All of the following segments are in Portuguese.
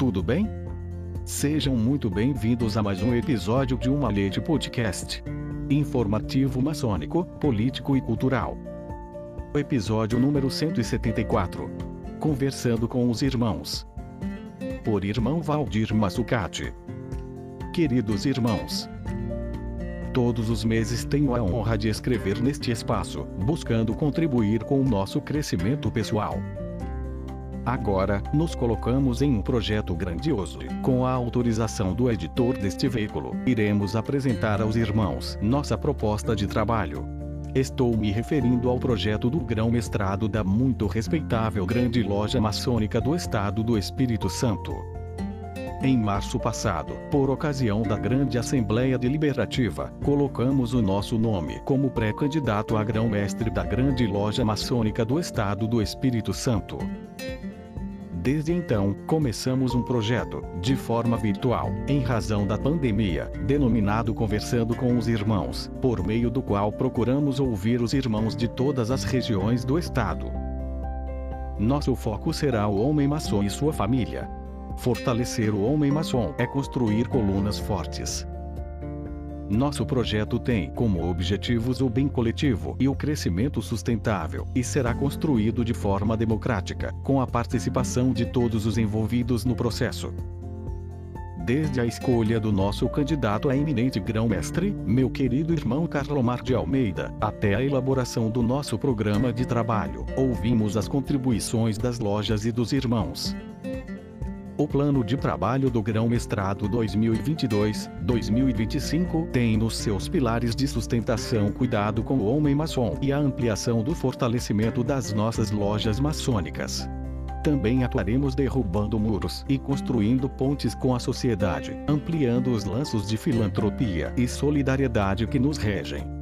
tudo bem? Sejam muito bem-vindos a mais um episódio de Uma Leite Podcast. Informativo maçônico, político e cultural. Episódio número 174. Conversando com os irmãos. Por irmão Valdir Massucati. Queridos irmãos, Todos os meses tenho a honra de escrever neste espaço, buscando contribuir com o nosso crescimento pessoal. Agora, nos colocamos em um projeto grandioso. Com a autorização do editor deste veículo, iremos apresentar aos irmãos nossa proposta de trabalho. Estou me referindo ao projeto do grão-mestrado da muito respeitável Grande Loja Maçônica do Estado do Espírito Santo. Em março passado, por ocasião da grande Assembleia Deliberativa, colocamos o nosso nome como pré-candidato a grão-mestre da Grande Loja Maçônica do Estado do Espírito Santo. Desde então, começamos um projeto, de forma virtual, em razão da pandemia, denominado Conversando com os Irmãos, por meio do qual procuramos ouvir os irmãos de todas as regiões do Estado. Nosso foco será o homem maçom e sua família, Fortalecer o homem maçom é construir colunas fortes. Nosso projeto tem como objetivos o bem coletivo e o crescimento sustentável, e será construído de forma democrática, com a participação de todos os envolvidos no processo. Desde a escolha do nosso candidato a eminente grão-mestre, meu querido irmão Carlomar de Almeida, até a elaboração do nosso programa de trabalho, ouvimos as contribuições das lojas e dos irmãos. O plano de trabalho do grão-mestrado 2022-2025 tem nos seus pilares de sustentação cuidado com o homem maçom e a ampliação do fortalecimento das nossas lojas maçônicas. Também atuaremos derrubando muros e construindo pontes com a sociedade, ampliando os laços de filantropia e solidariedade que nos regem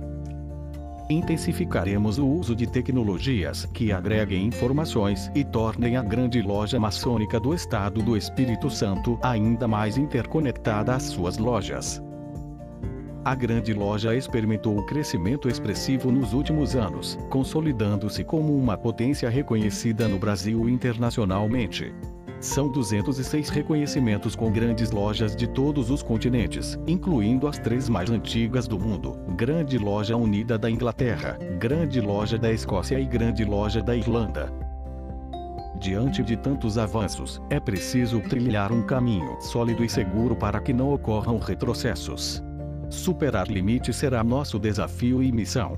intensificaremos o uso de tecnologias que agreguem informações e tornem a grande loja maçônica do Estado do Espírito Santo ainda mais interconectada às suas lojas. A grande loja experimentou um crescimento expressivo nos últimos anos, consolidando-se como uma potência reconhecida no Brasil internacionalmente. São 206 reconhecimentos com grandes lojas de todos os continentes, incluindo as três mais antigas do mundo: Grande Loja Unida da Inglaterra, Grande Loja da Escócia e Grande Loja da Irlanda. Diante de tantos avanços, é preciso trilhar um caminho sólido e seguro para que não ocorram retrocessos. Superar limites será nosso desafio e missão.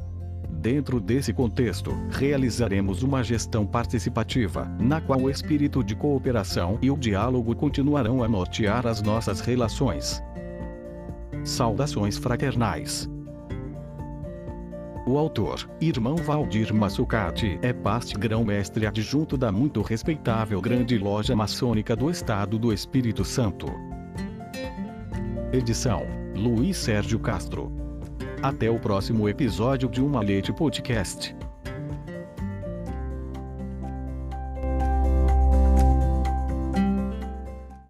Dentro desse contexto, realizaremos uma gestão participativa, na qual o espírito de cooperação e o diálogo continuarão a nortear as nossas relações. Saudações fraternais. O autor, irmão Valdir Massucati, é paste grão-mestre adjunto da muito respeitável Grande Loja Maçônica do Estado do Espírito Santo. Edição: Luiz Sérgio Castro. Até o próximo episódio de Uma Leite Podcast.